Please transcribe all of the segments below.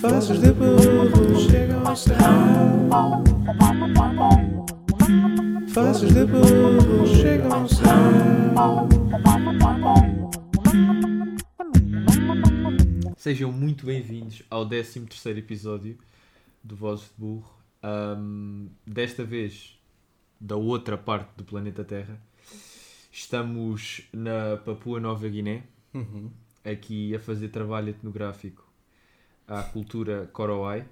Faces de burro chegam ao céu. Faces de burro chegam ao céu. Sejam muito bem-vindos ao 13 episódio do Vozes de Burro. Ahm, desta vez, da outra parte do planeta Terra. Estamos na Papua Nova Guiné, aqui a fazer trabalho etnográfico à cultura Korowai.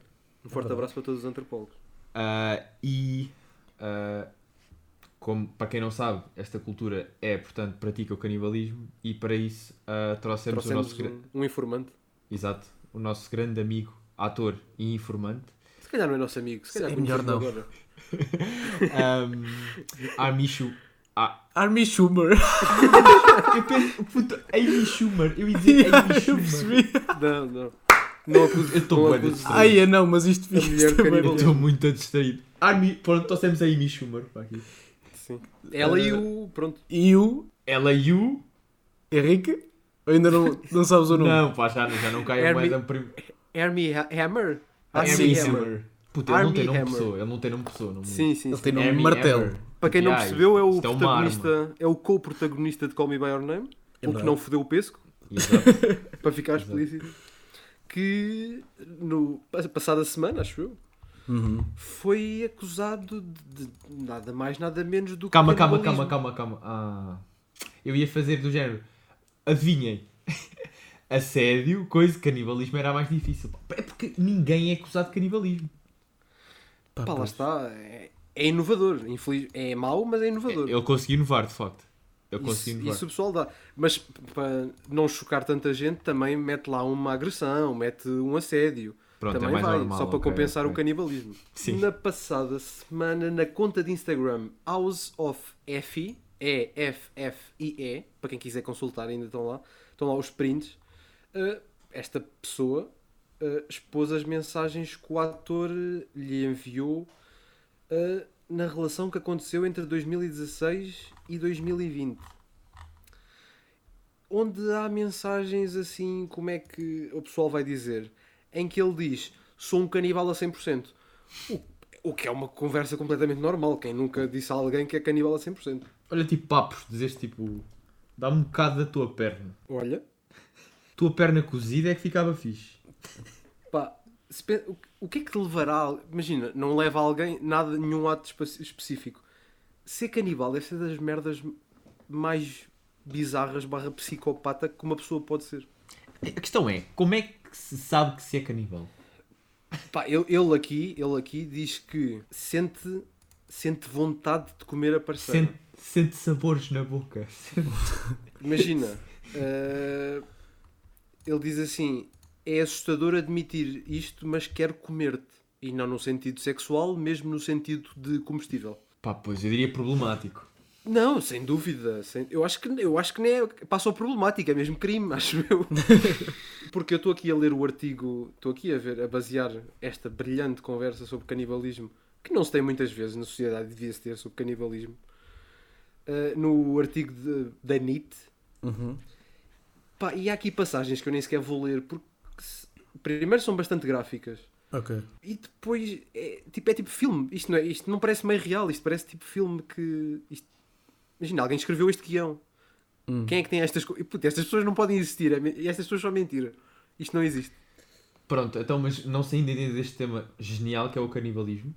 Um forte abraço para todos os antropólogos. Ah, e, ah, como, para quem não sabe, esta cultura é, portanto, pratica o canibalismo e para isso ah, trouxemos, o Trouxemos nosso, gra- um, um informante. exato, o nosso grande amigo, ator e informante, Se calhar não é nosso amigo, se calhar É melhor não. um. Amishu. Ah, Army Schumer. eu penso, puta, Amy Schumer, eu ia dizer Amy eu Schumer. percebi. Não, não. Não acuso. Eu estou acuso- distraído. Ai, é não, mas isto A fica mulher também. canibal. Eu estou muito distraído. Army, pronto, trouxemos a Amy Schumer para aqui. Sim. Ela e o. Pronto. E o Ela e o. Henrique? Ainda não, não sabes o nome? Não, pá, já, já não cai a Hermie- moeda prim... Hermie Ha- Hammer? Ah, Hermie sim, Hammer. Puta, ele não tem nome de Hammer. pessoa. Ele não tem nome de pessoa. Não Sim, sim. Ele sim. tem nome de martelo. Hammer. Para quem não Yeah, percebeu, é o isto é protagonista, é o co-protagonista de Call Me By Your Name, o que não fodeu o pesco, Exato. para ficar explícito, que no passada semana, acho eu, Uhum. foi acusado de, de nada mais, nada menos do que Calma, calma, calma, calma, calma. Ah, eu ia fazer do género. Adivinhem. Assédio, coisa, canibalismo era mais difícil. É porque ninguém é acusado de canibalismo. Pá, Pá, lá está, é, é inovador, infeliz, é mau, mas é inovador. Ele conseguiu inovar, de facto. Ele conseguiu inovar. isso o pessoal dá. Mas para não chocar tanta gente, também mete lá uma agressão, mete um assédio. Pronto, também é vai, normal. só para ok, compensar ok. o canibalismo. Sim. Na passada semana, na conta de Instagram House of Effie, é F-F-I-E, para quem quiser consultar, ainda estão lá, estão lá os prints. Uh, esta pessoa uh, expôs as mensagens que o ator uh, lhe enviou uh, na relação que aconteceu entre 2016 e 2020. Onde há mensagens assim, como é que o pessoal vai dizer? Em que ele diz: Sou um canibal a 100%. O, o que é uma conversa completamente normal. Quem nunca disse a alguém que é canibal a 100%? Olha, tipo papos, dizes tipo. Dá-me um bocado da tua perna. Olha, Tua perna cozida é que ficava fixe. Pá, o, que é que te levará? Imagina, não leva alguém nada, nenhum ato espe- específico. Ser canibal deve ser das merdas mais bizarras barra psicopata que uma pessoa pode ser. A questão é, como é que se sabe que se é canibal? Pá, ele, ele aqui, ele aqui diz que sente, sente vontade de comer a parceira. Sente, sente sabores na boca. Imagina, eh, ele diz assim: é assustador admitir isto, mas quero comer-te. E não no sentido sexual, mesmo no sentido de comestível. Pá, pois eu diria problemático. Não, sem dúvida. sem- Eu, acho que, eu acho que nem é, passa ao problemático, é mesmo crime, acho eu. Porque eu estou aqui a ler o artigo, estou aqui a ver, a basear esta brilhante conversa sobre canibalismo, que não se tem muitas vezes na sociedade, devia-se ter sobre canibalismo, eh, no artigo de- da NIT. Uhum. Pá, e há aqui passagens que eu nem sequer vou ler, porque primeiro são bastante gráficas. Ok. E depois é tipo, é tipo filme. Isto não, é, isto não parece meio real, isto parece tipo filme que. isto- Imagina, alguém escreveu este guião. Hum. Quem é que tem estas coisas? Estas pessoas não podem existir. é Estas pessoas são mentira. Isto não existe. Pronto, então, mas não sei ainda deste tema genial que é o canibalismo.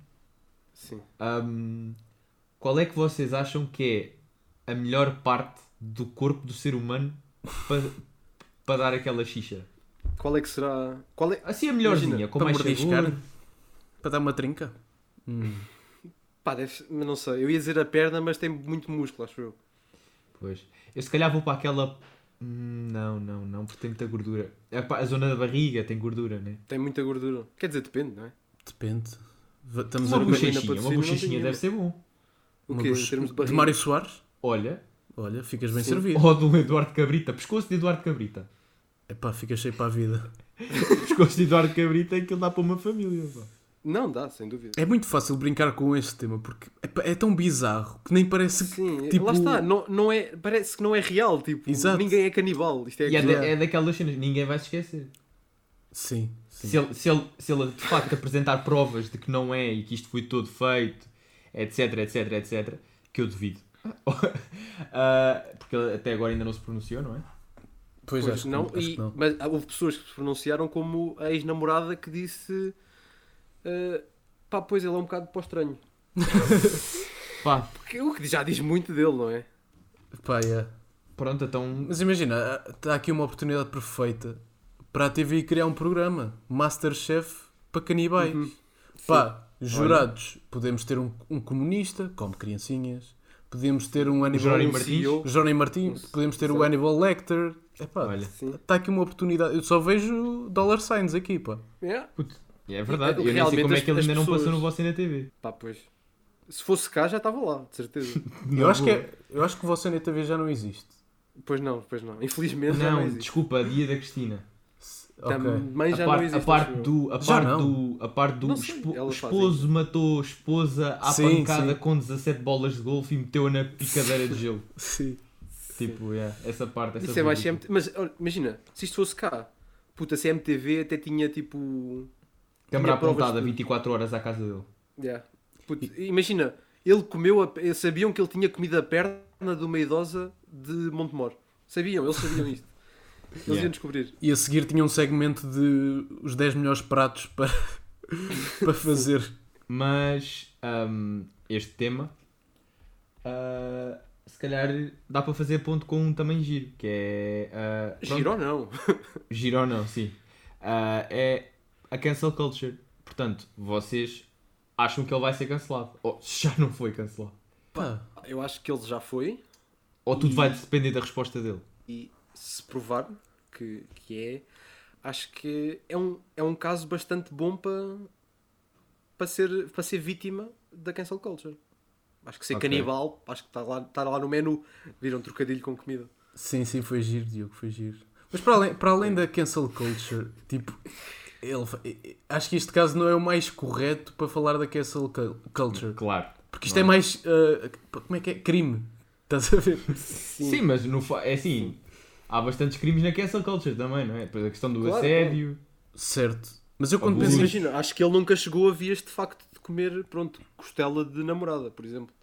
Sim. Ahm, qual é que vocês acham que é a melhor parte do corpo do ser humano para para dar aquela xixa? Qual é que será. Qual é... Assim a melhorzinha, Imagina, com para mais mordiscar? Para dar uma trinca? Pá, deve não sei. Eu ia dizer a perna, mas tem muito músculo, acho eu. Pois. Eu se calhar vou para aquela. Hum, Não, não, não, porque tem muita gordura. É pá, A zona da barriga tem gordura, né? Tem muita gordura. Quer dizer, depende, não é? Depende. Estamos Uma a bochechinha, uma bochechinha deve ser bom. O uma quê? boche- Em de de? Mário Soares? Olha, Olha, ficas bem Sim. servido. ou do Eduardo Cabrita, pescoço de Eduardo Cabrita. Epá, ficas cheio para a vida. Pescoço de Eduardo Cabrita é que ele dá para uma família. pá. Não, dá, sem dúvida. É muito fácil brincar com este tema porque é, é tão bizarro que nem parece que. Sim, tipo- lá está, não, não é, parece que não é real, tipo, Exato. ninguém é canibal. Isto é E é, da- é daquelas cenas, ninguém vai se esquecer. Sim, sim. Se ele, se, ele, se ele de facto apresentar provas de que não é e que isto foi todo feito, etc, etc, etc, que eu devido. Ah, porque ele até agora ainda não se pronunciou, não é? Pois, Pois acho, que não, acho e- que não. mas houve pessoas que se pronunciaram como a ex-namorada que disse eh, pá, pois ele é um bocado para o estranho. Pá, Porque o que já diz muito dele, não é? Pá, yeah. pronto, então. Mas imagina, está aqui uma oportunidade perfeita para a TV criar um programa Masterchef para canibais. Uhum. Pá, jurados, podemos ter um, um comunista, como criancinhas, podemos ter um um Martins. Martins, podemos ter o Certo. Hannibal Lecter. Epá, Olha, Sim. está aqui uma oportunidade. Eu só vejo dollar signs aqui, pá. Yeah. é verdade. E, Eu nem sei realmente, como é que ele ainda não pessoas- passou no Você na TV. Pá, pois. Se fosse cá já estava lá, de certeza. Eu acho, que é, eu acho que você na TV já não existe. pois não, pois não. Infelizmente já não Não, existe. desculpa, a dia da Cristina. Ok. Também já a não parte, existe. a parte do, a parte não. do, a parte do Não espo- esposo matou esposa à Sim, pancada sim. com 17 bolas de golfe e meteu-a na picadeira de gelo. Sim. Tipo, yeah, essa parte. Essa Isso é mais. CMTV. Mas olha, imagina, se isto fosse cá, puta, CMTV até tinha tipo. Câmara apontada de- 24 horas à casa dele. Yeah. Puto, imagina, ele comeu, a, sabiam que ele tinha comido a perna de uma idosa de Montemor. Sabiam, eles sabiam isto. Eles Yeah. iam descobrir. E a seguir tinha um segmento de os 10 melhores pratos para, para fazer. Mas hum, este tema, ah, se calhar dá para fazer ponto com um também giro, que é. ah, pronto, Giro ou não? Giro ou não, sim. Ah, é a cancel culture. Portanto, vocês acham que ele vai ser cancelado? Ou já não foi cancelado? Pá, Eu acho que ele já foi. Ou tudo E- vai depender da resposta dele? E se provar que, que é, acho que é um, é um caso bastante bom para, para, ser, para ser vítima da cancel culture. Acho que ser Ok. canibal, acho que está lá, está lá no menu. Viram trocadilho com comida. sim, sim, foi giro, Diogo, foi giro. Mas para além, para além da cancel culture, tipo, ele, acho que este caso não é o mais correto para falar da cancel cul- culture. Claro. Porque isto é é? mais. ah, como é que é? Crime. Estás a ver? Sim, mas no, é assim. Há bastantes crimes na cancel culture também, não é? Depois a questão do Claro, assédio. Certo. Mas eu quando penso imagina, acho que ele nunca chegou a vias de facto de comer, pronto, costela de namorada, por exemplo.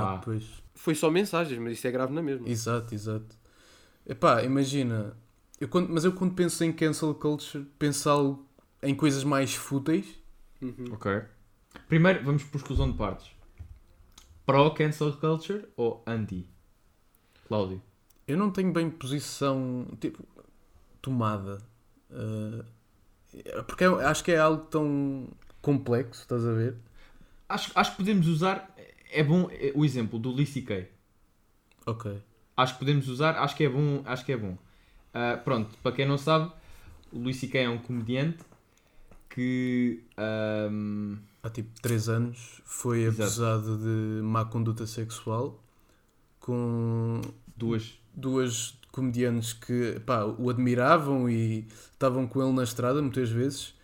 Pá, Ah. pois. Foi só mensagens, mas isso é grave na mesma. Exato, exato. Epá, imagina. Eu quando, mas eu quando penso em cancel culture, penso algo em coisas mais fúteis. Uhum. Ok. Primeiro, vamos por exclusão de partes. Pro cancel culture ou anti? Cláudio. Eu não tenho bem posição, tipo, tomada. Ah, porque eu acho que é algo tão complexo, estás a ver? Acho, acho que podemos usar. É bom é, o exemplo do Lee C.K. Ok. Acho que podemos usar, acho que é bom. Acho que é bom. Ah, pronto, para quem não sabe, o Luís C.K. é um comediante que. ahm, Há tipo 3 anos foi Exato. acusado de má conduta sexual com duas. duas comediantes que pá, o admiravam e estavam com ele na estrada muitas vezes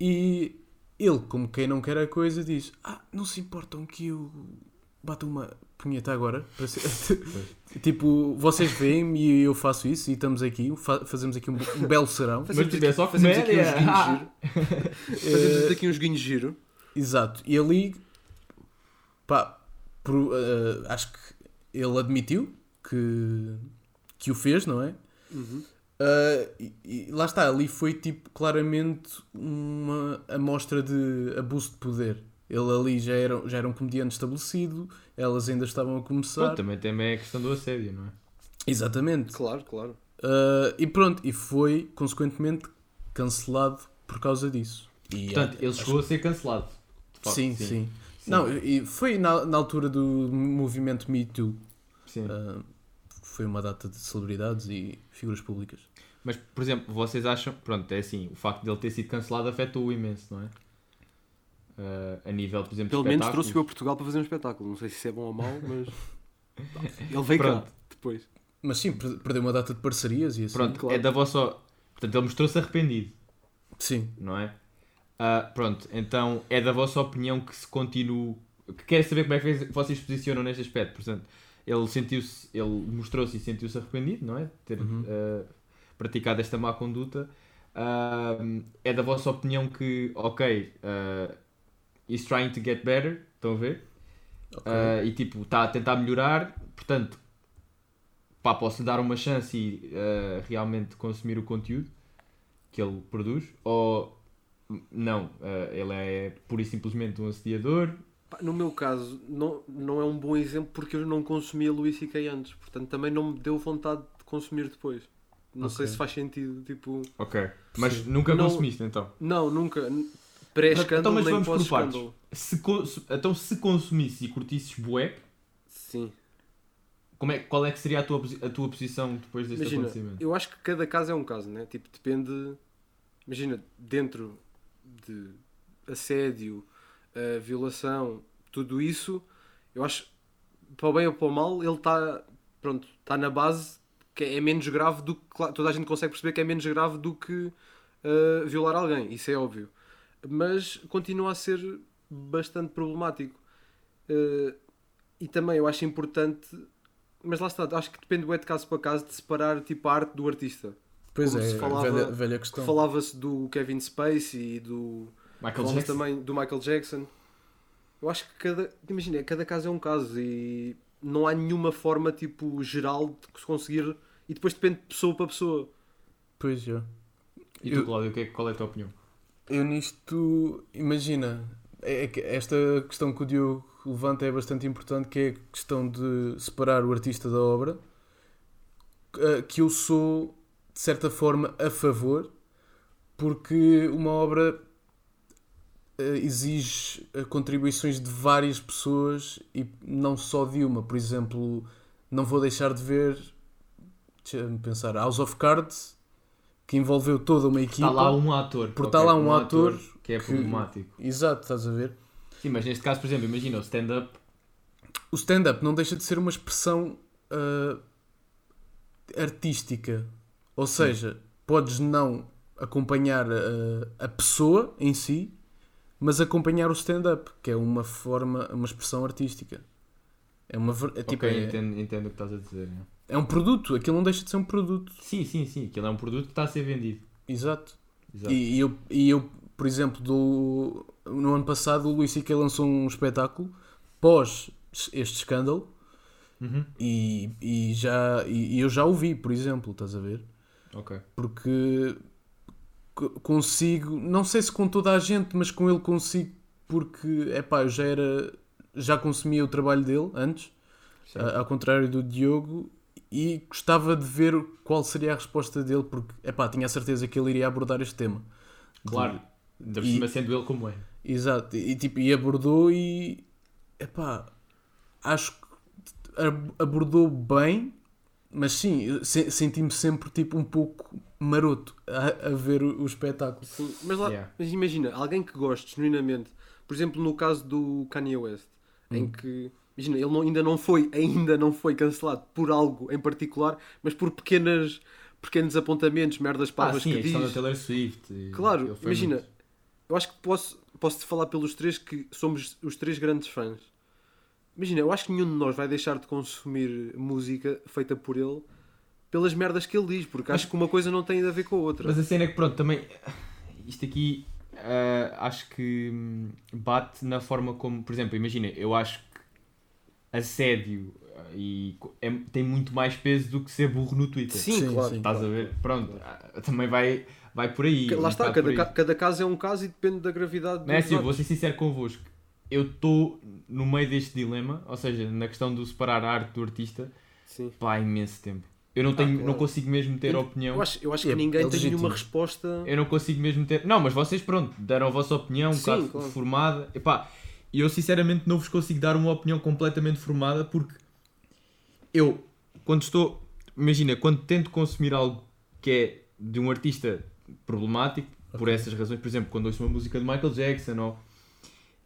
e ele, como quem não quer a coisa, diz ah, não se importam que eu bata uma punheta agora para ser- tipo, vocês veem-me e eu faço isso e estamos aqui, fa- fazemos aqui um, um belo serão Mas tipo, é só fazemos aqui uns guinhos Ah. giro. Fazemos aqui uns guinhos giro. Exato. E ali, pá, por- eh, acho que ele admitiu que, que o fez, não é? Uhum. Ah, e, e lá está, ali foi tipo claramente uma amostra de abuso de poder. Ele ali já era, já era um comediante estabelecido, elas ainda estavam a começar. Também, também é a questão do assédio, não é? Exatamente. Claro, claro. Ah, e pronto, e foi consequentemente cancelado por causa disso. E, Portanto, ah, ele chegou a ser cancelado. de facto, sim, sim, Não, e foi na, na altura do movimento Me Too. Sim. Ah, foi uma data de celebridades e figuras públicas. Mas, por exemplo, vocês acham. Pronto, é assim, o facto de ele ter sido cancelado afetou-o imenso, não é? Ah, a nível, por exemplo, Pelo de menos trouxe-o a Portugal para fazer um espetáculo. Não sei se isso é bom ou mau, mas. Ele veio cá Pronto. depois. Mas sim, per- perdeu uma data de parcerias e assim. Pronto, claro. é da vossa. Portanto, ele mostrou-se arrependido, Sim. não é? Ah, pronto, então é da vossa opinião que se continue. Que quero saber como é que vocês se posicionam neste aspecto. Portanto, ele sentiu-se, ele mostrou-se e sentiu-se arrependido, não é? De ter Uhum. ah, praticado esta má conduta. Ah, é da vossa opinião que, ok, ah, he's trying to get better, estão a ver? Ok. Ah, e tipo, está a tentar melhorar, portanto, pá, posso lhe dar uma chance e ah, realmente consumir o conteúdo que ele produz, ou não, ah, ele é pura e simplesmente um assediador. No meu caso, não, não é um bom exemplo porque eu não consumia Luís C.K. antes, portanto também não me deu vontade de consumir depois. Não sei Ok. se faz sentido, tipo... Ok. Mas Sim. nunca Não- consumiste então. Não, nunca. Então, Pré-escândalo mas nem vamos por partes. pós-escândalo. Se então, se consumisse e curtisses bué, Sim. como é, qual é que seria a tua, a tua posição depois deste Imagina, acontecimento? eu acho que cada caso é um caso, né? Tipo, depende. Imagina, dentro de assédio, eh, violação, tudo isso, eu acho, para o bem ou para o mal, ele está, pronto, está na base que é menos grave do que. claro, Toda a gente consegue perceber que é menos grave do que eh, violar alguém, isso é óbvio. Mas continua a ser bastante problemático. Eh, e também eu acho importante mas lá está, acho que depende do de caso para caso de separar tipo, a arte do artista. Pois como é, se falava- velha, velha questão. Falava-se do Kevin Spacey e do. Michael Falava-se Jackson? também do Michael Jackson. Eu acho que cada. Imagina, cada caso é um caso e não há nenhuma forma tipo geral de se conseguir. E depois depende de pessoa para pessoa. Pois já. E tu, Eu- Cláudio, o que é- qual é a tua opinião? Eu nisto, imagina, é que esta questão que o Diogo levanta é bastante importante, que é a questão de separar o artista da obra, eh, que eu sou, de certa forma, a favor, porque uma obra eh, exige eh, contribuições de várias pessoas e não só de uma. Por exemplo, não vou deixar de ver, deixa-me pensar, House of Cards, que envolveu toda uma equipa. Está lá um ator. Por estar lá um ator que é que- problemático. Exato, estás a ver? Sim, mas neste caso, por exemplo, imagina o stand-up. O stand-up não deixa de ser uma expressão ah, artística. Ou seja, podes não acompanhar a, a pessoa em si, mas acompanhar o stand-up, que é uma forma, uma expressão artística. É, uma, é, tipo, ok, é, entendo, entendo o que estás a dizer. né? é um produto, aquilo não deixa de ser um produto. Sim, sim, sim. Aquilo é um produto que está a ser vendido. Exato. Exato. E, e eu, e eu, por exemplo, do, no ano passado o Luís C.K. lançou um espetáculo pós este escândalo Uhum. e, e já, e, eu já o vi, por exemplo, estás a ver? Ok. Porque consigo, não sei se com toda a gente, mas com ele consigo, porque é pá, eu já era, já consumia o trabalho dele antes, a- ao contrário do Diogo, e gostava de ver qual seria a resposta dele, porque é pá, tinha a certeza que ele iria abordar este tema. Claro. Ainda por E- cima sendo ele como é. Exato, e, tipo, e abordou e epá, acho que ab- abordou bem, mas sim, senti-me sempre tipo um pouco maroto a, a ver o, o espetáculo. Sim, mas, lá, Yeah. mas imagina, alguém que goste genuinamente, por exemplo, no caso do Kanye West, em Hum. que imagina, ele não- ainda não foi, ainda não foi cancelado por algo em particular, mas por pequenas, pequenos apontamentos, merdas Ah, parvas sim, a que da diz. Taylor Swift. e Claro, ele foi imagina, muito- eu acho que posso, posso te falar pelos três que somos os três grandes fãs. Imagina, eu acho que nenhum de nós vai deixar de consumir música feita por ele pelas merdas que ele diz, porque acho que uma coisa não tem a ver com a outra. Mas a cena é que, pronto, também. Isto aqui. ah, acho que hum, bate na forma como. Por exemplo, imagina, eu acho que assédio ah, e é- tem muito mais peso do que ser burro no Twitter. Sim, Sim, claro. sim. Estás a ver? Pronto, ah, também vai, vai por aí. Lá um está, cada, ca- cada caso é um caso e depende da gravidade Não é assim, eu vou ser sincero convosco. Eu estou no meio deste dilema, ou seja, na questão do separar a arte do artista, Sim. pá, há imenso tempo. Eu não, tenho, Ah, claro. não consigo mesmo ter Eu- opinião. Eu acho, eu acho É- que ninguém é tem nenhuma resposta. Eu não consigo mesmo ter. Não, mas vocês, pronto, deram a vossa opinião um Sim, bocado claro. formada. Epá, e eu sinceramente não vos consigo dar uma opinião completamente formada porque eu, quando estou. Imagina, quando tento consumir algo que é de um artista problemático, por Ok. essas razões, por exemplo, quando ouço uma música de Michael Jackson ou.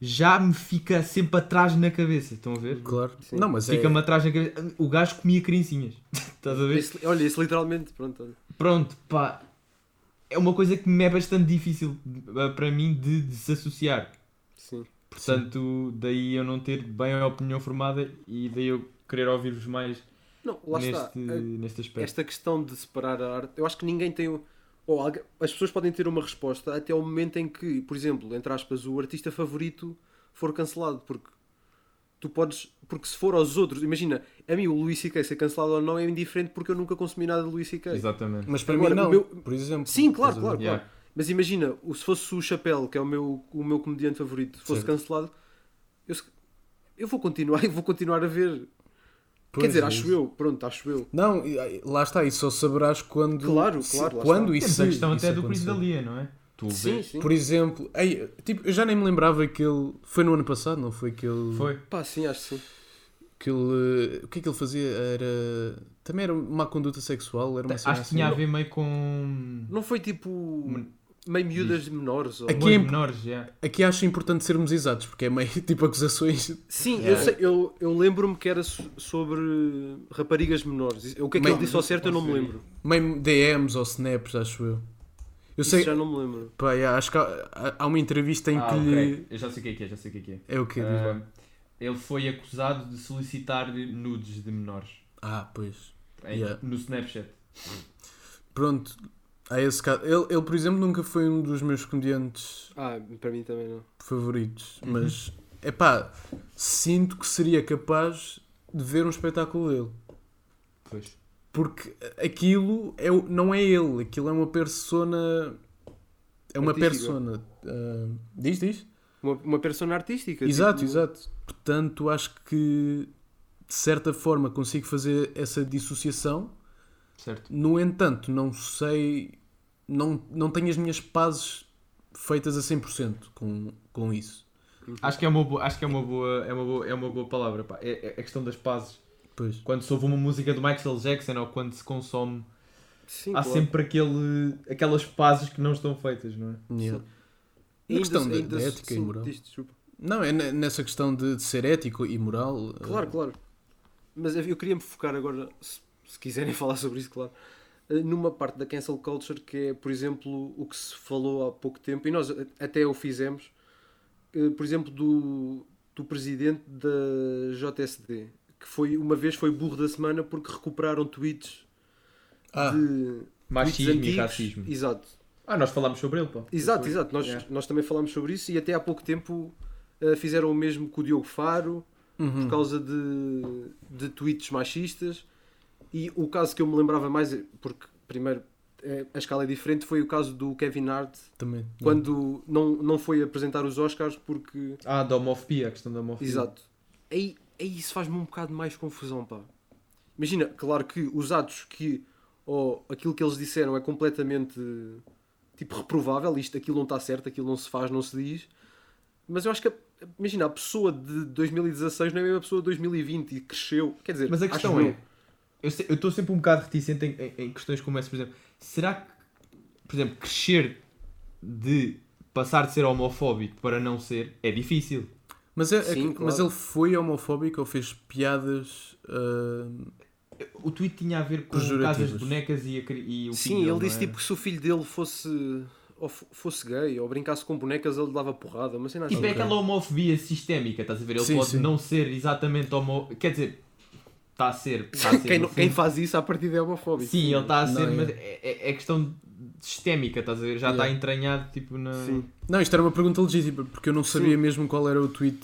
Já me fica sempre atrás na cabeça, estão a ver? Claro. Sim. Não, mas é, Fica-me atrás na cabeça. O gajo comia criancinhas. Estás a ver? Esse- olha, esse literalmente, pronto. Pronto, pá. é uma coisa que me é bastante difícil uh, para mim de desassociar. Sim. Portanto, daí eu não ter bem a opinião formada e daí eu querer ouvir-vos mais Não, lá está. neste, A- neste aspecto. Esta questão de separar a arte, eu acho que ninguém tem. o- Ou as pessoas podem ter uma resposta até ao momento em que, por exemplo, entre aspas, o artista favorito for cancelado. Porque tu podes. Porque se for aos outros, imagina, a mim o Luís C.K. ser cancelado ou não é indiferente porque eu nunca consumi nada de Luís C.K. Exatamente. Mas para Agora, mim o não, meu- por exemplo. Sim, claro, claro? Yeah. claro. Mas imagina, se fosse o Chapéu, que é o meu, o meu comediante favorito, fosse Certo. cancelado, eu, eu vou continuar, eu vou continuar a ver. Pois, Quer dizer, é acho eu, pronto, acho eu. Não, lá está, e só saberás quando. Claro, claro, lá quando está. isso Temos a questão isso até do Chris acontecer. Dalia, não é? Tu Sim, sim. Por exemplo, ei, tipo, eu já nem me lembrava que ele. Foi no ano passado, não foi? Que ele. Foi. Pá, sim, acho que sim. Que ele. O que é que ele fazia? Era. Também era uma conduta sexual? Era uma Acho que assim. tinha a ver meio com. Não foi tipo Men- meio miúdas menores? Ou... Aqui é- menores, já. Aqui acho importante sermos exatos, porque é meio tipo acusações. Sim, Yeah. eu, sei, eu, eu lembro-me que era so- sobre raparigas menores. O que é que Meio- ele disse ao certo eu não me lembro. meio DMs ou snaps, acho eu. Eu Isso sei. já não me lembro. Pá, yeah, acho que há, há uma entrevista em Ah, que ok. lhe. Eu já sei o que é que é, já sei o que é que é. É o quê? Diz Ah, ele foi acusado de solicitar nudes de menores Ah, pois. em- Yeah. no Snapchat. Pronto. Há esse caso. Ele, ele, por exemplo, nunca foi um dos meus comediantes Ah, para mim também não. favoritos, Uhum. mas é pá, sinto que seria capaz de ver um espetáculo dele. Pois. Porque aquilo é, não é ele, aquilo é uma persona. É uma Artística. persona. ah, diz, diz? Uma, uma persona artística. Exato, tipo- exato. Portanto, acho que de certa forma consigo fazer essa dissociação. Certo. No entanto, não sei. Não, não tenho as minhas pazes feitas a 100% com, com isso. Acho que é uma boa, acho que é uma boa, é uma boa, é uma boa palavra. Pá. É, é a questão das pazes. Pois. Quando se ouve uma música do Michael Jackson ou quando se consome, Sim, há claro. sempre aquele, aquelas pazes que não estão feitas, não é? Yeah. Na questão da- ética e sim, moral. diz, desculpa. Não, é ne- nessa questão de, de ser ético e moral. Claro, ah, claro. Mas eu queria me focar agora, se, se quiserem falar sobre isso, claro, eh, numa parte da cancel culture que é, por exemplo, o que se falou há pouco tempo, e nós a- até o fizemos, eh, por exemplo, do, do presidente da JSD, que foi uma vez foi burro da semana porque recuperaram tweets Ah, de tweets Machismo e antigos. racismo. Exato. Ah, nós falámos sobre ele, pá. Exato, Foi. exato. Nós, Yeah. nós também falámos sobre isso e até há pouco tempo eh, fizeram o mesmo com o Diogo Faro uhum. por causa de, de tweets machistas. E o caso que eu me lembrava mais, é- porque primeiro eh, a escala é diferente, foi o caso do Kevin Hart Também. quando não, não foi apresentar os Oscars porque. Ah, da homofobia, a questão da homofobia. Exato. Aí, aí isso faz-me um bocado mais confusão, pá. Imagina, claro que os atos que. ou aquilo que eles disseram é completamente. tipo reprovável, isto, aquilo não está certo, aquilo não se faz, não se diz. Mas eu acho que. a- Imagina, a pessoa de 2016 não é a mesma pessoa de 2020 e cresceu. Quer dizer, Mas a questão é, eu eu estou sempre um bocado reticente em, em- em questões como essa, por exemplo, será que, por exemplo, crescer de passar de ser homofóbico para não ser é difícil? Mas, é, é Sim, mas claro. ele foi homofóbico ou fez piadas. ah, O tweet tinha a ver com casas de bonecas e, a e o Sim, ele disse é? tipo que se o filho dele fosse. ou fo- fosse gay ou brincasse com bonecas, ele dava porrada. Mas assim, Tipo, é Ok. aquela homofobia sistémica, estás a ver? Ele Sim, pode sim. não ser exatamente homo... Quer dizer, está a ser. Está a ser quem, não- quem faz isso à partida é homofóbico. Sim, ele está a Não, ser, é. mas é, é- é questão sistémica, estás a ver? Já está Yeah. entranhado tipo na. Sim. Não, isto era uma pergunta legítima, porque eu não sabia mesmo qual era o tweet.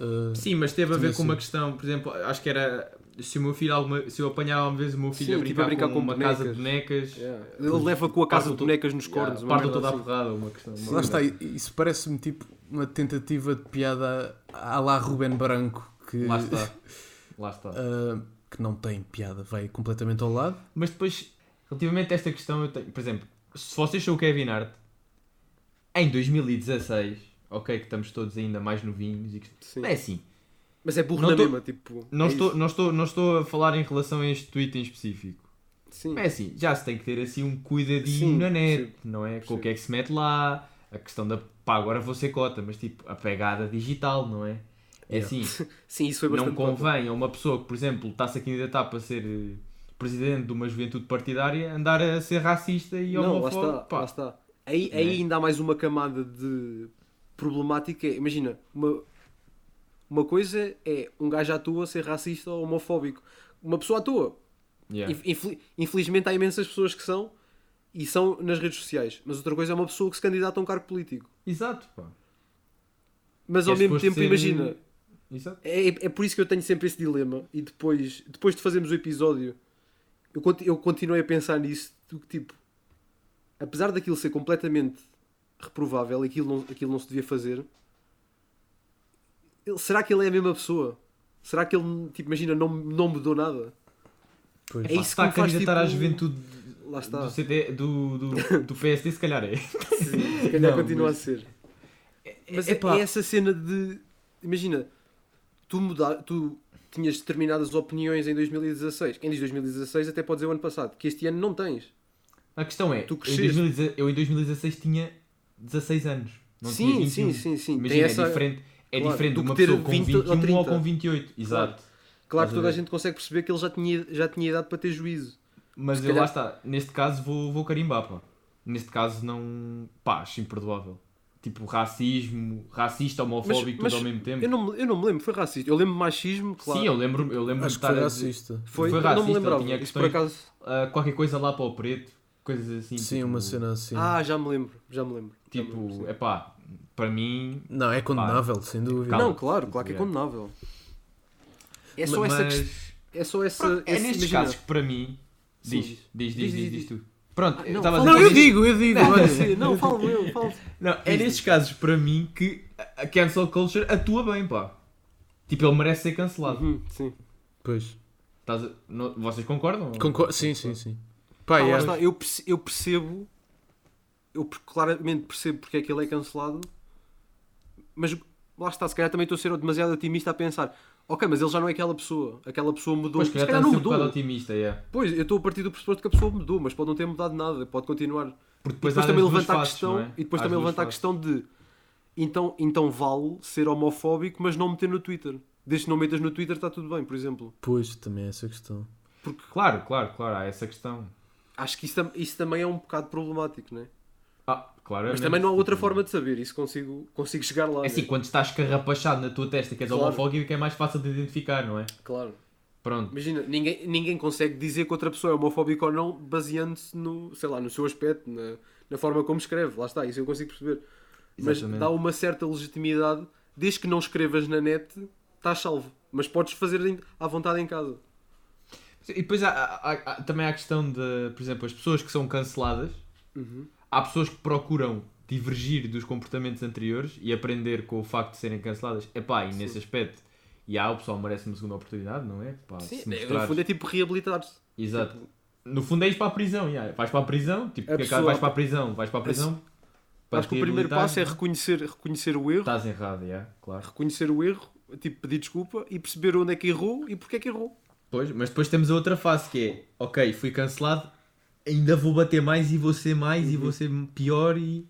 ah, Sim, mas teve a ver com uma questão, por exemplo, acho que era se o meu filho alguma, se eu apanhar alguma vez o meu filho Sim, a, tipo, brincar a brincar com, com uma bonecas. casa de bonecas, Yeah. Ele leva com a casa de bonecas nos yeah, cornos. partam merda toda a assim. porrada, uma questão. uma Lá está, isso parece-me tipo uma tentativa de piada à lá Ruben Branco, que, Lá está. Lá está. ah, que não tem piada, vai completamente ao lado. Mas depois, relativamente a esta questão, eu tenho, por exemplo, se vocês são o Kevin Hart, em 2016, ok, que estamos todos ainda mais novinhos, e que, Sim. não é assim. Mas é burro Não na tô- mesma, tipo. Não é estou, isso. não, estou, não estou a falar em relação a este tweet em específico. Sim. É assim, já se tem que ter assim um cuidadinho Sim, na net, percebo. não é? Com o que é que se mete lá, a questão da pá, agora vou ser cota, mas tipo, a pegada digital, não é? É assim, Sim, isso foi não bastante. cota. convém a uma pessoa que, por exemplo, está-se a candidatar para ser eh, presidente de uma juventude partidária andar a ser racista e Não, lá homofóbico. está, lá está. Aí, Não aí é? ainda há mais uma camada de problemática. é, Imagina, uma, uma coisa é um gajo à toa ser racista ou homofóbico. Uma pessoa à toa. Yeah. Inf- infel- Infelizmente há imensas pessoas que são e são nas redes sociais. Mas outra coisa é uma pessoa que se candidata a um cargo político. Exato, pá. Mas ao é mesmo tempo, ser- imagina, Exato. é, é por isso que eu tenho sempre esse dilema. E depois, depois de fazermos o episódio, eu, eu continuei a pensar nisso. Do que, tipo, apesar daquilo ser completamente reprovável, aquilo não, aquilo não se devia fazer, ele- será que ele é a mesma pessoa? Será que ele, tipo, imagina, não, não mudou nada? Pois. É Pá, isso que está me a faz, candidatar à tipo, juventude Lá está. do, CD, do, do, do PSD, se calhar é. Se calhar Não, continua mas- a ser. Mas é, é, pá, é essa cena de. Imagina, tu, mudar, tu tinhas determinadas opiniões em 2016. Quem diz 2016 até pode dizer o ano passado, que este ano não tens. A questão é, Tu eu em, cresceste. 2016, eu em 2016 tinha 16 anos. Não Sim, tinha 21. sim, sim, sim. Imagina, é essa- diferente, é claro, diferente de uma pessoa com 20 21 ou ou 30. com 28. Exato. Claro Estás que toda a gente consegue perceber que ele já tinha, já tinha idade para ter juízo. Mas eu, calhar- lá está, neste caso vou, vou carimbar, pá. Neste caso não. pá, acho imperdoável. Tipo, racismo, racista, homofóbico, mas tudo ao mesmo tempo. Eu não, me- eu não me lembro, foi racista. Eu lembro machismo, claro. Sim, eu lembro, eu lembro Acho de que estar foi a dizer, racista. foi, foi eu não me racista, lembrava. tinha questões- acaso. ah, qualquer coisa lá para o preto, coisas assim. Sim, tipo, uma cena assim. Ah, já me lembro, já me lembro. Tipo, é pá, para mim. Não, é condenável, sem dúvida. Calma. Não, claro, claro que é Yeah. condenável. É só mas, essa questão. É só essa. Pronto, é nestes casos que para mim. Diz, diz. diz, diz, Diz, diz, diz, diz, diz. tu. Pronto, Ah, eu não, estava a fala Não, dizer eu digo, eu digo. Não, olha. não, falo eu, falo. Não, é nestes casos para mim que a- cancel culture atua bem, pá. Tipo, ele merece ser cancelado. Uhum, sim. Pois. Estás a- no- vocês concordam? Concordo. Sim, sim, sim. Pá, Ah, lá é. está, eu, eu percebo, eu claramente percebo porque é que ele é cancelado, mas lá está, se calhar também estou a ser demasiado otimista a pensar, ok, mas ele já não é aquela pessoa, aquela pessoa mudou, Pois, se calhar não ser um bocado mudou. otimista, é. Pois, eu estou a partir do pressuposto que a pessoa mudou, mas pode não ter mudado nada, pode continuar. Porque E depois há também levanta a questão, é? e depois também levanta a questão de então, então vale ser homofóbico, mas não meter no Twitter. Desde que não metas no Twitter está tudo bem, por exemplo. Pois, também é essa questão. Claro, claro, claro, há essa questão. Acho que isso, isso também é um bocado problemático, não é? Ah, claro. Mas também não há outra forma de saber, isso consigo, consigo chegar lá. É assim, né? quando estás carrapachado na tua testa que és Claro. homofóbico é mais fácil de identificar, não é? Claro. Pronto. Imagina, ninguém, ninguém consegue dizer que outra pessoa é homofóbica ou não baseando-se no, sei lá, no seu aspecto, na, na forma como escreve. Lá está, isso eu consigo perceber. Mas Exatamente. dá uma certa legitimidade, desde que não escrevas na net, estás salvo. Mas podes fazer à vontade em casa. E depois há, há- há- também há a questão de, por exemplo, as pessoas que são canceladas, Uhum. Há pessoas que procuram divergir dos comportamentos anteriores e aprender com o facto de serem canceladas. Epá, e nesse aspecto, e há, o pessoal merece uma segunda oportunidade, não é? Pá, Sim, se no mostrares- fundo é tipo reabilitar-se. Exato. No fundo é ir para a prisão, yeah. vais para a prisão, tipo, A é pessoa- vais para a prisão, vais para a prisão. para Acho que o primeiro passo é não reconhecer, reconhecer o erro, Estás errado, yeah, claro. reconhecer o erro, tipo pedir desculpa e perceber onde é que errou e porque é que errou. Pois, mas depois temos a outra face que é, ok, fui cancelado, ainda vou bater mais e vou ser mais Uhum. e vou ser pior e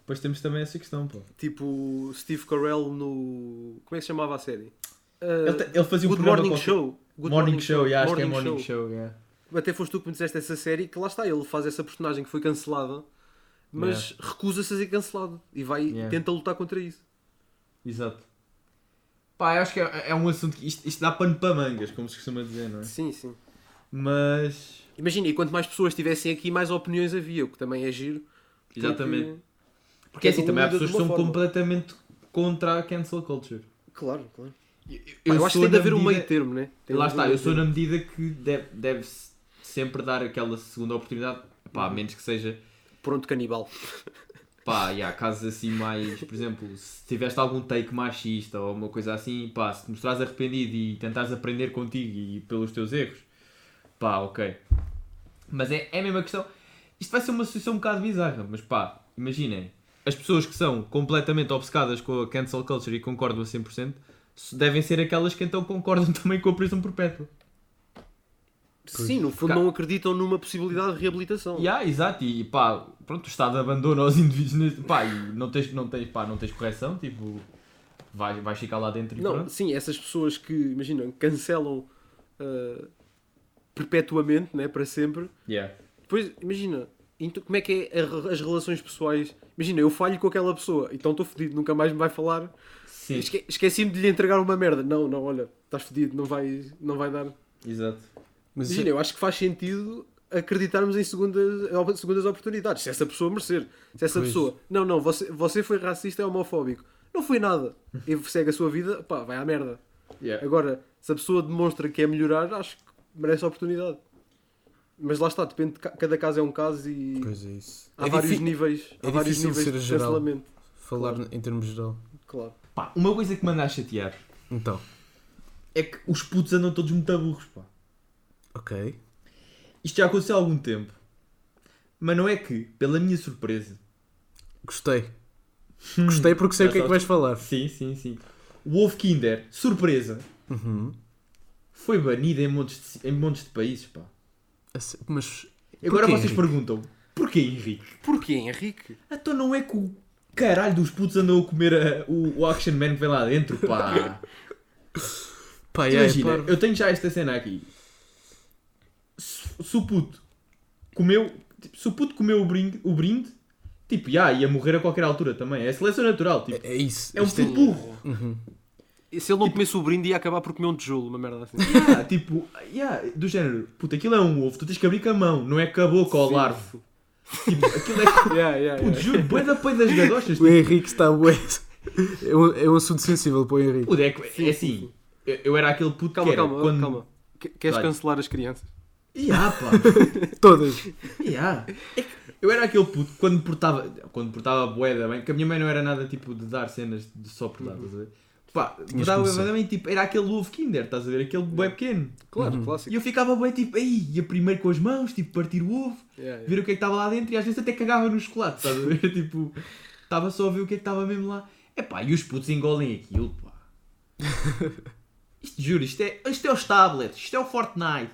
depois temos também essa questão, pô. Tipo Steve Carell no. Como é que se chamava a série? Ele, Uh, te- ele fazia um Good programa Morning Show. Good Morning, Show, yeah, acho que é Morning Show, yeah. Até foste tu que me disseste essa série que lá está, ele faz essa personagem que foi cancelada, mas recusa-se a ser cancelado e vai Yeah. tenta lutar contra isso. Exato. Pá, eu acho que é, é um assunto que isto, isto dá pano para mangas, como se costuma dizer, não é? Sim, sim. Mas. Imagina, e quanto mais pessoas tivessem aqui, mais opiniões havia, o que também é giro. porque- Exatamente. Porque assim, cada um também há pessoas que são forma. completamente contra a cancel culture. Claro, claro. Eu, Pá, eu acho que tem de haver um medida- meio termo, né? Tem Lá está, um eu sou na medida que deve- deve-se sempre dar aquela segunda oportunidade, pá, Uhum. a menos que seja, Pronto, canibal. pá, e há casos assim mais, por exemplo, se tiveste algum take machista ou uma coisa assim, pá, se te mostrares arrependido e tentares aprender contigo e pelos teus erros, pá, ok. Mas é, é a mesma questão, isto vai ser uma situação um bocado bizarra, mas pá, imaginem, as pessoas que são completamente obcecadas com a cancel culture e concordam a 100%, devem ser aquelas que então concordam também com a prisão perpétua. Sim, no fundo Cá- não acreditam numa possibilidade de reabilitação. Yeah, exato, e pá, pronto, o Estado abandona os indivíduos, pá, e não tens, não tens, pá, não tens correção, tipo, vais, vais ficar lá dentro e Não, pronto. sim, essas pessoas que, imagina, cancelam uh, perpetuamente, né? para sempre. Yeah. Depois, imagina, então, como é que é a as relações pessoais? Imagina, eu falho com aquela pessoa, então estou fodido, nunca mais me vai falar. Sim, Esque- Esqueci-me de lhe entregar uma merda. Não, não, olha, estás fodido, não vai, não vai dar. exato. Mas Imagina, eu acho que faz sentido acreditarmos em segundas, segundas oportunidades. Se essa pessoa merecer. Se essa Pois. pessoa. Não, não, você, você foi racista e homofóbico. Não foi nada. E segue a sua vida, pá, vai à merda. Yeah. Agora, se a pessoa demonstra que é melhorar, acho que merece a oportunidade. Mas lá está, depende de ca- cada caso é um caso e Pois é isso. há é vários níveis, há é vários difícil níveis ser de geral. cancelamento. falar em termos geral. Claro. Pá, uma coisa que me anda a chatear Então, é que os putos andam todos muito burros, pá. ok. Isto já aconteceu há algum tempo. Mas não é que, pela minha surpresa. Gostei. Gostei porque sei o que é que vais falar. Sim, sim, sim. O Wolf Kinder, surpresa, Uhum. Foi banido em montes de, em montes de países, pá. Mas. Agora porquê, vocês Henrique? perguntam, porquê Henrique? Porquê, Henrique? Então não é que o caralho dos putos andam a comer a- o, o Action Man que vem lá dentro, pá. Pá, é, Imagina, pá, eu tenho já esta cena aqui. Se, se o puto comeu, tipo, se o puto comeu o brinde, o brinde tipo, já, ia morrer a qualquer altura também. É seleção natural, tipo. é isso. É um Isto puto burro. Uhum. E se ele não comesse o brinde, ia acabar por comer um tijolo, uma merda assim. Yeah, tipo, yeah, do género, puta, aquilo é um ovo, tu tens que abrir com a mão, não é com a boca ou larvo. Tipo, aquilo é. Yeah, yeah, Puto, yeah. juro, bué da pei das gadochas. O Henrique está bué. É um, é um assunto sensível para o Henrique. Puto, é, que- Sim, é sim, assim, sim. eu, era aquele puto Calma, que era calma, quando... calma. Que- Queres Vai. cancelar as crianças? Yeah, pá. Todas. Yeah. É eu era aquele puto que quando portava, quando portava boeda bem, que a minha mãe não era nada tipo de dar cenas de só por dar, estás a ver? Pá, bué bem, tipo, era aquele ovo Kinder, estás a ver? Aquele bué pequeno. Claro, Uhum. E clássico. eu ficava bem tipo, ei, ia primeiro com as mãos, tipo, partir o ovo, Yeah, yeah. ver o que é que estava lá dentro e às vezes até cagava no chocolate, estás a ver? tipo, estava só a ver o que é que estava mesmo lá. É pá, e os putos engolem aquilo, pá. Isto, juro, isto é, isto é os tablets, isto é o Fortnite.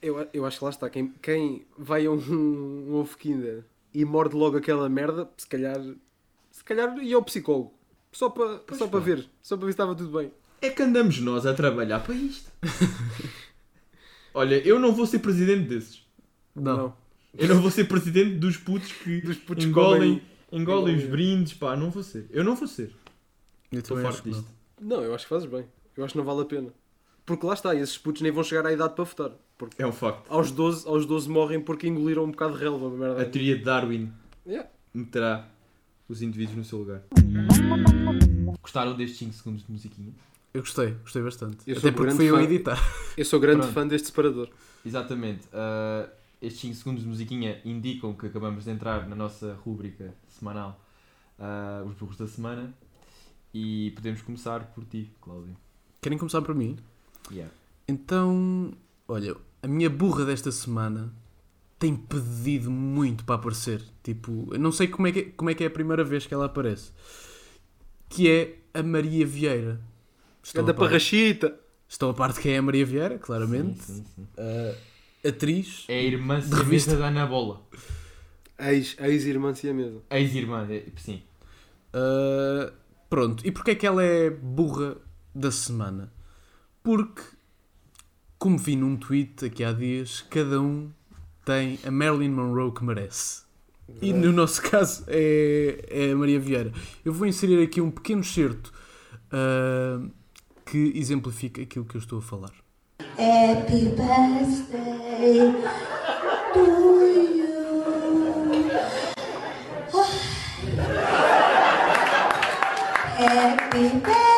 Eu, eu acho que lá está. Quem, quem vai a um, um ovo Kinder e morde logo aquela merda, se calhar, se calhar ia ao psicólogo. Só para Pois só para ver. Só para ver se estava tudo bem. É que andamos nós a trabalhar para isto. Olha, eu não vou ser presidente desses. Não. Eu não vou ser presidente dos putos que Dos putos engolem, comem- engolem os brindes, pá, não vou ser. Eu não vou ser. Eu Estou farto acho que não. disto. Não, eu acho que fazes bem. Eu acho que não vale a pena. Porque lá está, esses putos nem vão chegar à idade para votar. Porque É um facto. aos 12, aos 12 morrem porque engoliram um bocado de relva, merda. A teoria de Darwin Yeah. meterá os indivíduos no seu lugar. Gostaram destes 5 segundos de musiquinha? Eu gostei, gostei bastante. Eu sou Até porque grande fui eu a fã. editar. Eu sou grande Pronto. fã deste separador. Exatamente. ah, estes 5 segundos de musiquinha indicam que acabamos de entrar na nossa rúbrica semanal, ah, os burros da semana. E podemos começar por ti, Cláudio. Querem começar por mim? Yeah. Então, olha, a minha burra desta semana tem pedido muito para aparecer. Tipo, eu não sei como é, que, como é que é a primeira vez que ela aparece. Que é a Maria Vieira. Estão Anda a, par, parrachita! estão a parte de quem é a Maria Vieira, claramente. Sim, sim, sim. Ah, atriz. É a irmã De revista. siamesa da Ana Bola. Ex- Ex-irmã siamesa. Ex-irmã, é- sim. Ah, pronto, e porquê é que ela é burra da semana? Porque, como vi num tweet aqui há dias, cada um tem a Marilyn Monroe que merece. E no nosso caso é, é a Maria Vieira. Eu vou inserir aqui um pequeno excerto ah, que exemplifica aquilo que eu estou a falar. Happy birthday to you. Happy birthday,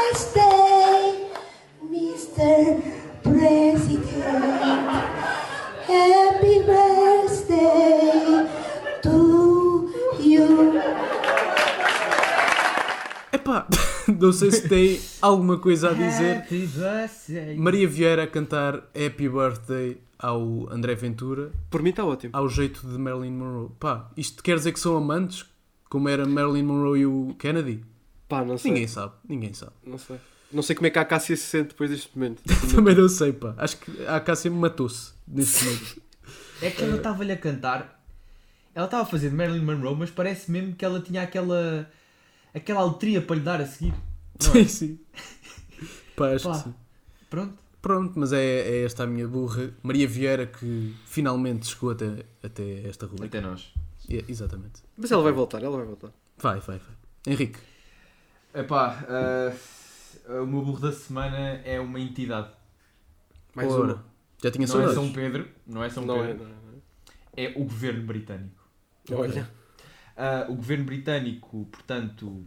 Epá, não sei se tem alguma coisa a dizer. Maria Vieira a cantar Happy Birthday ao André Ventura Por mim está ótimo. ao jeito de Marilyn Monroe. Pá, isto quer dizer que são amantes? Como era Marilyn Monroe e o Kennedy? Pá, não sei. Ninguém sabe, ninguém sabe. Não sei. Não sei como é que a Cássia se sente depois deste momento. Também não sei, pá. Acho que a Cássia matou-se nesse momento. É que ela estava-lhe a cantar. Ela estava a fazer de Marilyn Monroe, mas parece mesmo que ela tinha aquela. Aquela aletria para lhe dar a seguir. Não é? sim, sim. Pá, acho Pá. que sim. Pronto. Pronto, mas é, é esta a minha burra. Maria Vieira que finalmente chegou até, até esta rubrica. Até nós. É, exatamente. Mas ela vai voltar, ela vai voltar. Vai, vai, vai. Henrique, Epá, ah, o meu burro da semana é uma entidade. Mais ora, uma. já tinha Não é saudades. São Pedro, não é São Não é, Pedro, não é, não é o governo britânico. é. Olha. Ah, o governo britânico, portanto,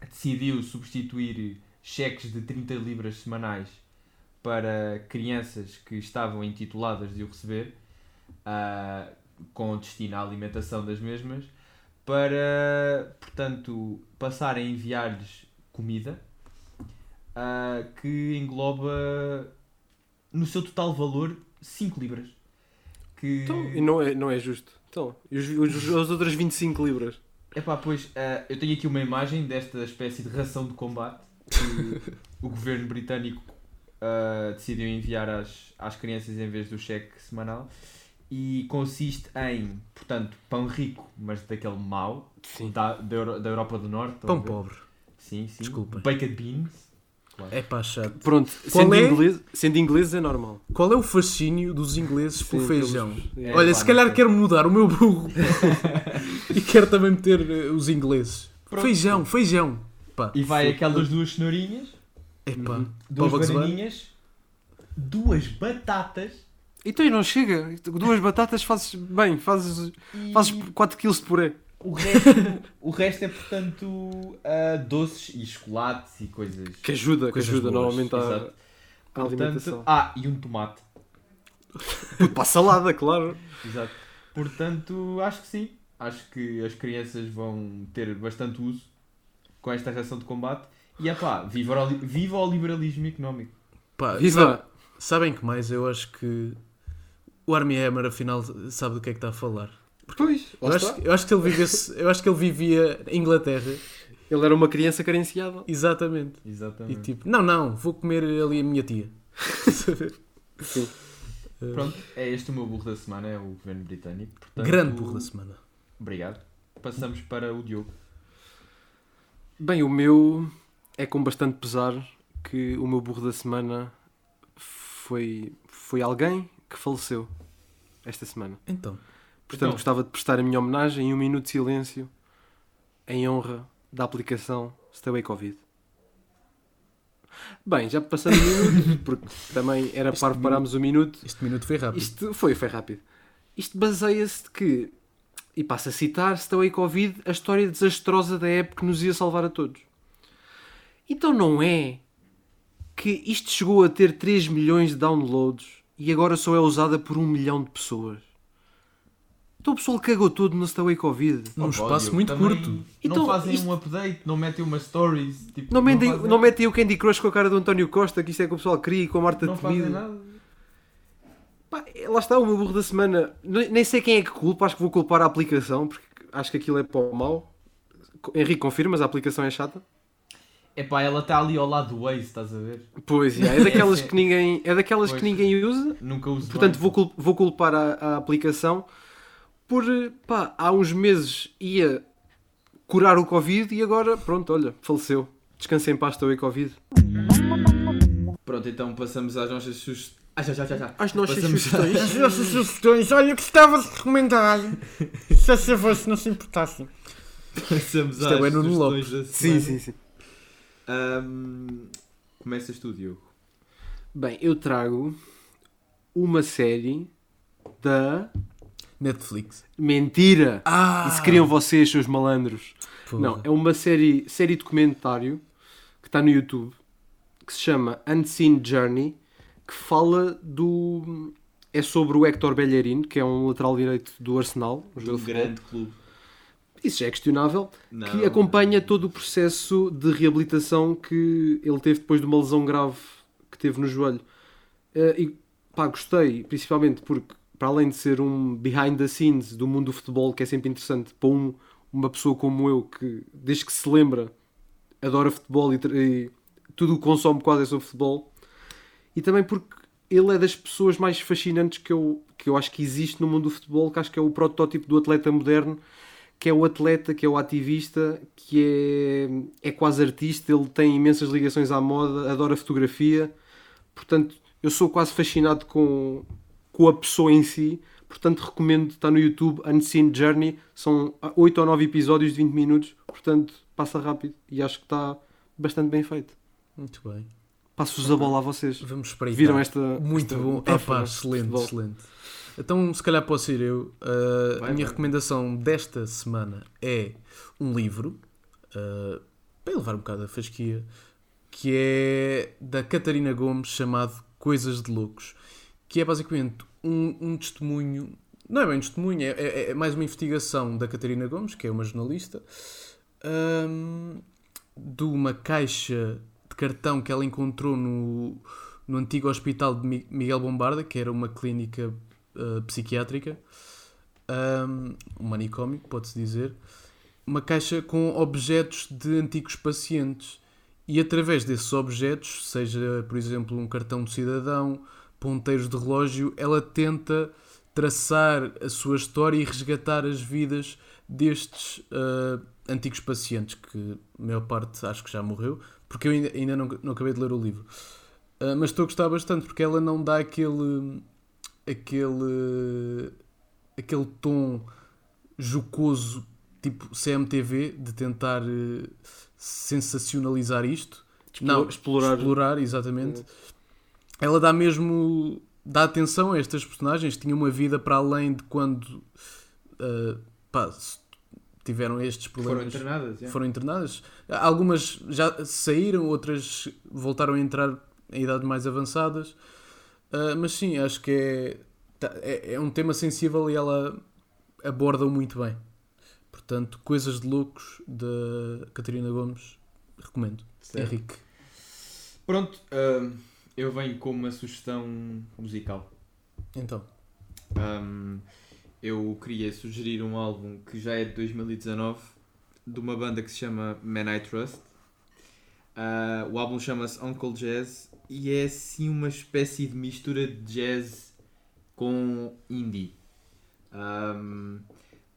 decidiu substituir cheques de 30 libras semanais para crianças que estavam intituladas de o receber, ah, com destino à alimentação das mesmas, para, portanto, passar a enviar-lhes comida ah, que engloba, no seu total valor, 5 libras. Que... Então, não é, não é justo. Então, e os, os, as outras 25 libras? Epá, pois, ah, eu tenho aqui uma imagem desta espécie de ração de combate que o governo britânico ah, decidiu enviar às, às crianças em vez do cheque semanal e consiste em, portanto, pão rico, mas daquele mau, da, da, Euro- da Europa do Norte. Pão pobre. Sim, sim. Desculpem. Baked beans. Claro. É pá, chato. Pronto, sendo, é? inglês, sendo inglês é normal. Qual é o fascínio dos ingleses pelo feijão? é. Olha, pá, se calhar quero mudar o meu burro e quero também meter eh, os ingleses. Pronto. Feijão, feijão. Pá, E vai aquelas duas cenourinhas, epá. duas Bugs Bunny. bananinhas, duas batatas Então e não chega. Duas batatas fazes bem, fazes, e fazes 4 kg de puré. O, resto, o resto é, portanto, ah, doces e chocolates e coisas. Que ajuda, que ajuda boas, normalmente exato. à Portanto, alimentação. ah, e um tomate. Tudo para a salada, claro. Exato. Portanto, acho que sim. Acho que as crianças vão ter bastante uso com esta ração de combate. E é pá, viva, o viva o liberalismo económico. Pá, Viva! sabem que mais? Eu acho que o Army Hammer afinal sabe do que é que está a falar. Pois, Eu acho, eu acho que ele vivesse, eu acho que ele vivia em Inglaterra. Ele era uma criança carenciada. Exatamente. E Exatamente. tipo, não, não, vou comer ali a minha tia. Sim. Pronto, é este o meu burro da semana, é o governo britânico. Portanto, Grande burro da semana. Obrigado. Passamos para o Diogo. Bem, o meu é com bastante pesar que o meu burro da semana foi, foi alguém que faleceu esta semana. Então, Portanto, Então. gostava de prestar a minha homenagem em um minuto de silêncio em honra da aplicação Stay Covid. Bem, já passando um minuto, porque também era Este para pararmos o minuto. este minuto foi rápido. Isto foi, foi rápido. Isto baseia-se de que, e passo a citar, Stay Covid, a história desastrosa da app que nos ia salvar a todos. Então não é que isto chegou a ter 3 milhões de downloads e agora só é usada por 1 milhão de pessoas. Então o pessoal cagou todo no Stay Covid. Num espaço muito também curto. Não Então, fazem isto- um update, não metem umas stories. Tipo, Não metem, fazem não metem o Candy Crush com a cara do António Costa, que isto é que o pessoal cria e com a Marta Não fazem Temido. nada. Pá, lá está o meu burro da semana. Nem sei quem é que culpa, acho que vou culpar a aplicação, porque acho que aquilo é para o mau. Henrique, confirmas? A aplicação é chata? Epá, ela está ali ao lado do Waze, estás a ver? Pois, é, é daquelas é- que ninguém, é daquelas que Pois. ninguém usa. Nunca uso Portanto, bem. vou, cul- vou culpar a, a aplicação por, eh, pá, há uns meses ia curar o Covid e agora, pronto, olha, faleceu. Descansem em paz, aí Covid. Pronto, então passamos às nossas sugestões. Ah, já, já, já, já. As nossas Passamos- sugestões. As nossas sugestões, olha, gostava de recomendar. Se a favor, se não se importassem. Passamos Isto é às o Nuno sugestões da Sim, semana. sim, sim. Ahm, começas tu, Diogo. Bem, eu trago uma série da Netflix. mentira. Ah! Isso queriam vocês, seus malandros. Porra. Não, é uma série, série documentário que está no YouTube que se chama Unseen Journey que fala do. É sobre o Héctor Bellerin, que é um lateral direito do Arsenal, um Um grande clube. Isso já é questionável. Não. Que acompanha todo o processo de reabilitação que ele teve depois de uma lesão grave que teve no joelho. Eh, e pá, gostei, principalmente porque, para além de ser um behind the scenes do mundo do futebol, que é sempre interessante para um- uma pessoa como eu, que desde que se lembra adora futebol e, e tudo o que consome quase é sobre futebol, e também porque ele é das pessoas mais fascinantes que eu, que eu acho que existe no mundo do futebol, que acho que é o protótipo do atleta moderno, que é o atleta, que é o ativista, que é, é quase artista, ele tem imensas ligações à moda, adora fotografia, portanto, Eu sou quase fascinado com, com a pessoa em si. Portanto, recomendo. Está no YouTube Unseen Journey. São 8 ou 9 episódios de 20 minutos. Portanto, passa rápido. E acho que está bastante bem feito. Muito bem. Passo-vos a bola a vocês. Vamos espreitar. Viram esta. Muito esta bom. É pá, excelente, excelente. Então, se calhar posso ir eu. Uh, Vai, a minha vai. recomendação desta semana é um livro uh, para levar um bocado a fasquia que é da Catarina Gomes chamado Coisas de Loucos que é basicamente um, um testemunho não é bem um testemunho, é, é- é mais uma investigação da Catarina Gomes, que é uma jornalista um, de uma caixa de cartão que ela encontrou no, no antigo hospital de Mi- Miguel Bombarda, que era uma clínica uh, psiquiátrica, um, um manicômio, pode-se dizer, uma caixa com objetos de antigos pacientes. E através desses objetos, seja por exemplo um cartão de cidadão, ponteiros de relógio, ela tenta traçar a sua história e resgatar as vidas destes uh, antigos pacientes, que a maior parte acho que já morreu, porque eu ainda, ainda não, não acabei de ler o livro. Uh, mas estou a gostar bastante porque ela não dá aquele aquele aquele tom jocoso tipo CMTV de tentar eh, sensacionalizar isto. Explo- explorar- explorar exatamente ela dá mesmo dá atenção a estas personagens tinham uma vida para além de quando eh, pá, tiveram estes Foram problemas internadas. é. foram internadas. Algumas já saíram, outras voltaram a entrar em idades mais avançadas. Ah, mas sim, acho que é, tá- é, é um tema sensível e ela aborda-o muito bem. Portanto, Coisas de Loucos da Catarina Gomes, recomendo. Certo. Henrique. Pronto, hum, eu venho com uma sugestão musical. Então, Hum, eu queria sugerir um álbum que já é de 2019 de uma banda que se chama Man I Trust. Ah, o álbum chama-se Uncle Jazz e é assim uma espécie de mistura de jazz com indie. Hum,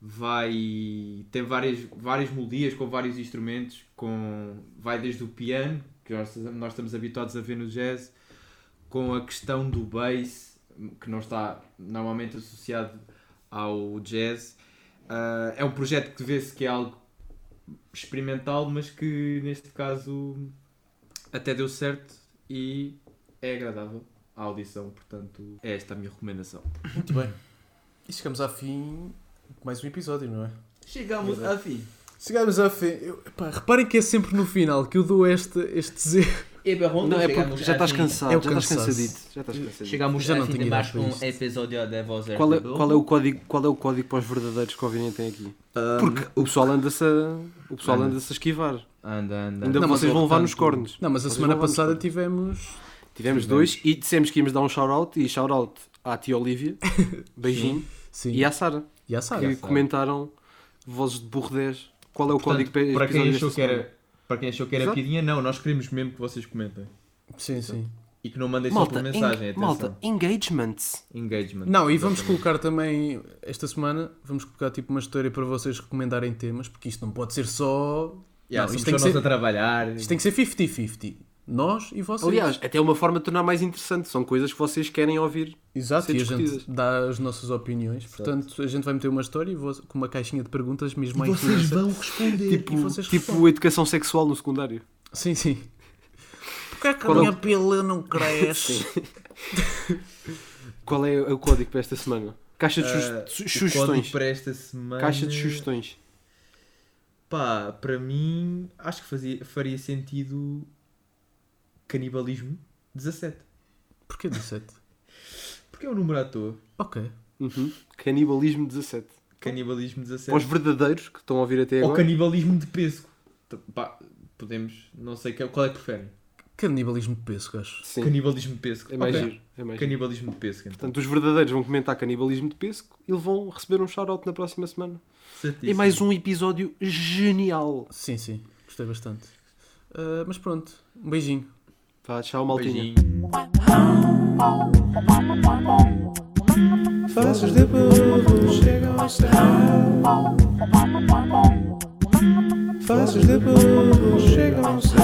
vai tem várias, várias melodias com vários instrumentos, com vai desde o piano, que nós, nós estamos habituados a ver no jazz, com a questão do bass, que não está normalmente associado ao jazz. Ah, é um projeto que vê-se que é algo experimental, mas que neste caso até deu certo e é agradável a audição, portanto é esta a minha recomendação. muito bem. E chegamos ao fim de mais um episódio, não é? Chegamos a fim. Chegamos ao fim. Eu, pá, reparem que é sempre no final que eu dou este, este zero. Não, é porque já estás cansado, É já estás cansadito. Já estás cansadito. Chegamos Já não tinha mais um episódio de Voz Qual é, qual, é o código, qual é o código para os verdadeiros que o Alvinha tem aqui? Porque o pessoal anda-se a, o pessoal Anda. anda-se a esquivar. Anda, anda. Ainda Não, mas vocês vão levar nos cornos. Não, mas a Vocês semana passada tivemos. Tivemos Tivemos. dois e dissemos que íamos dar um shout-out e shout-out à tia Olivia, beijinho, Sim. e à Sara, E à Sara. que comentaram vozes de burro 10. Qual é o código para quem achou que era para quem achou que era Exato. piadinha, não, nós queremos mesmo que vocês comentem Sim, sim. e que não mandem só Malta, por mensagem, en- atenção. malta, engagements. Engagement. Não, e vamos colocar também, esta semana, vamos colocar tipo uma história para vocês recomendarem temas, porque isto não pode ser só. Yeah, não, isto, tem que só nós ser, a trabalhar. isto tem que ser 50-50. Nós e vocês. Aliás, até é uma forma de tornar mais interessante. São coisas que vocês querem ouvir. Exato, ser e a gente dá as nossas opiniões. Portanto, a gente vai meter uma história e vo- com uma caixinha de perguntas mesmo à vocês influência. vão responder. Tipo, E vocês tipo educação sexual no secundário. Sim, sim. Porquê é que Qual a é minha pila não cresce? Qual é o código para esta semana? Caixa de código sugestões. para esta semana. Caixa de sugestões. Pá, para mim, acho que fazia, faria sentido canibalismo 17. Porquê 17? Porque é um número à toa. Ok. Uhum. Canibalismo 17. Canibalismo 17. Para os verdadeiros que estão a ouvir até Ou agora. canibalismo de peso. T- Pá, podemos. Não sei qual é que preferem. Canibalismo de peso, acho. Sim, Canibalismo de pesco. é mais Ok. giro. É mais giro. Canibalismo de pesco. Então. Portanto, os verdadeiros vão comentar canibalismo de pesco e vão receber um shout-out na próxima semana. Certíssimo. E mais um episódio genial. Sim, sim. Gostei bastante. Ah, mas pronto. Um beijinho. Vá, tchau, maltinha. Faces de burro chegam ao céu. Faces de burro chegam ao céu.